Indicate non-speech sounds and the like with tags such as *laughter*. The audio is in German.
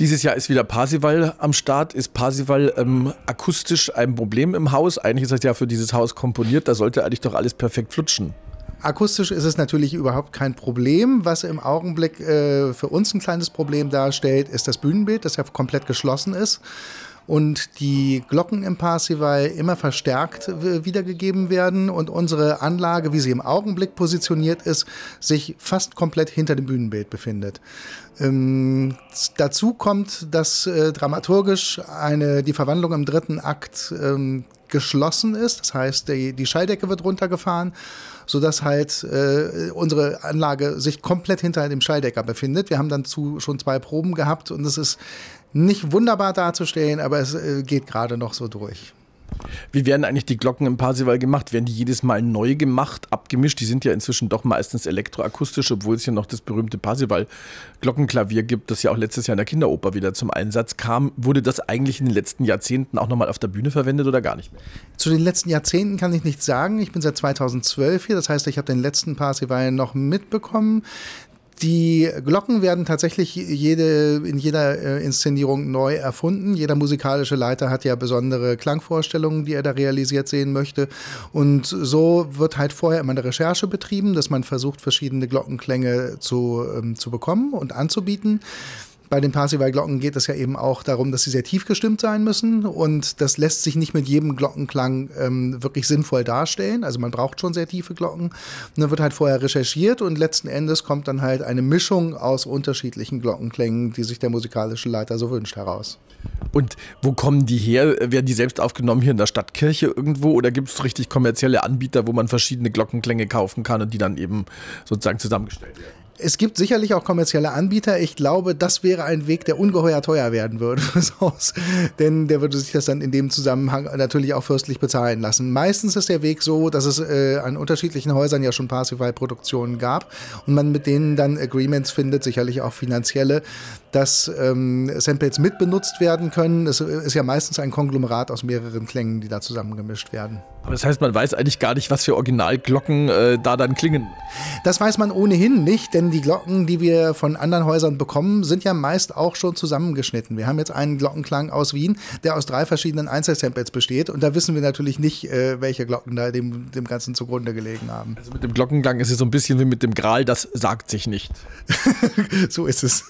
Dieses Jahr ist wieder Parsival am Start. Ist Parsival ähm, akustisch ein Problem im Haus? Eigentlich ist das ja für dieses Haus komponiert. Da sollte eigentlich doch alles perfekt flutschen. Akustisch ist es natürlich überhaupt kein Problem. Was im Augenblick äh, für uns ein kleines Problem darstellt, ist das Bühnenbild, das ja komplett geschlossen ist und die Glocken im Parsival immer verstärkt wiedergegeben werden und unsere Anlage, wie sie im Augenblick positioniert ist, sich fast komplett hinter dem Bühnenbild befindet. Ähm, dazu kommt, dass äh, dramaturgisch eine, die Verwandlung im dritten Akt ähm, geschlossen ist. Das heißt, die, die Schalldecke wird runtergefahren, sodass halt äh, unsere Anlage sich komplett hinter dem Schalldecker befindet. Wir haben dann zu, schon zwei Proben gehabt und es ist nicht wunderbar darzustellen, aber es äh, geht gerade noch so durch. Wie werden eigentlich die Glocken im Parsival gemacht? Werden die jedes Mal neu gemacht, abgemischt? Die sind ja inzwischen doch meistens elektroakustisch, obwohl es ja noch das berühmte Parsival-Glockenklavier gibt, das ja auch letztes Jahr in der Kinderoper wieder zum Einsatz kam. Wurde das eigentlich in den letzten Jahrzehnten auch nochmal auf der Bühne verwendet oder gar nicht mehr? Zu den letzten Jahrzehnten kann ich nichts sagen. Ich bin seit 2012 hier, das heißt, ich habe den letzten Parsival noch mitbekommen. Die Glocken werden tatsächlich jede, in jeder äh, Inszenierung neu erfunden. Jeder musikalische Leiter hat ja besondere Klangvorstellungen, die er da realisiert sehen möchte. Und so wird halt vorher immer eine Recherche betrieben, dass man versucht, verschiedene Glockenklänge zu, ähm, zu bekommen und anzubieten. Bei den Parsival-Glocken geht es ja eben auch darum, dass sie sehr tief gestimmt sein müssen und das lässt sich nicht mit jedem Glockenklang ähm, wirklich sinnvoll darstellen. Also man braucht schon sehr tiefe Glocken. Und dann wird halt vorher recherchiert und letzten Endes kommt dann halt eine Mischung aus unterschiedlichen Glockenklängen, die sich der musikalische Leiter so wünscht, heraus. Und wo kommen die her? Werden die selbst aufgenommen hier in der Stadtkirche irgendwo oder gibt es richtig kommerzielle Anbieter, wo man verschiedene Glockenklänge kaufen kann und die dann eben sozusagen zusammengestellt werden? Es gibt sicherlich auch kommerzielle Anbieter. Ich glaube, das wäre ein Weg, der ungeheuer teuer werden würde *laughs* fürs Haus. Denn der würde sich das dann in dem Zusammenhang natürlich auch fürstlich bezahlen lassen. Meistens ist der Weg so, dass es äh, an unterschiedlichen Häusern ja schon Parsifal-Produktionen gab und man mit denen dann Agreements findet, sicherlich auch finanzielle, dass ähm, Samples mitbenutzt werden können. Es ist ja meistens ein Konglomerat aus mehreren Klängen, die da zusammengemischt werden. Aber das heißt, man weiß eigentlich gar nicht, was für Originalglocken äh, da dann klingen. Das weiß man ohnehin nicht, denn die Glocken, die wir von anderen Häusern bekommen, sind ja meist auch schon zusammengeschnitten. Wir haben jetzt einen Glockenklang aus Wien, der aus drei verschiedenen Einzelsamples besteht und da wissen wir natürlich nicht, äh, welche Glocken da dem, dem Ganzen zugrunde gelegen haben. Also mit dem Glockenklang ist es so ein bisschen wie mit dem Gral, das sagt sich nicht. *laughs* so ist es.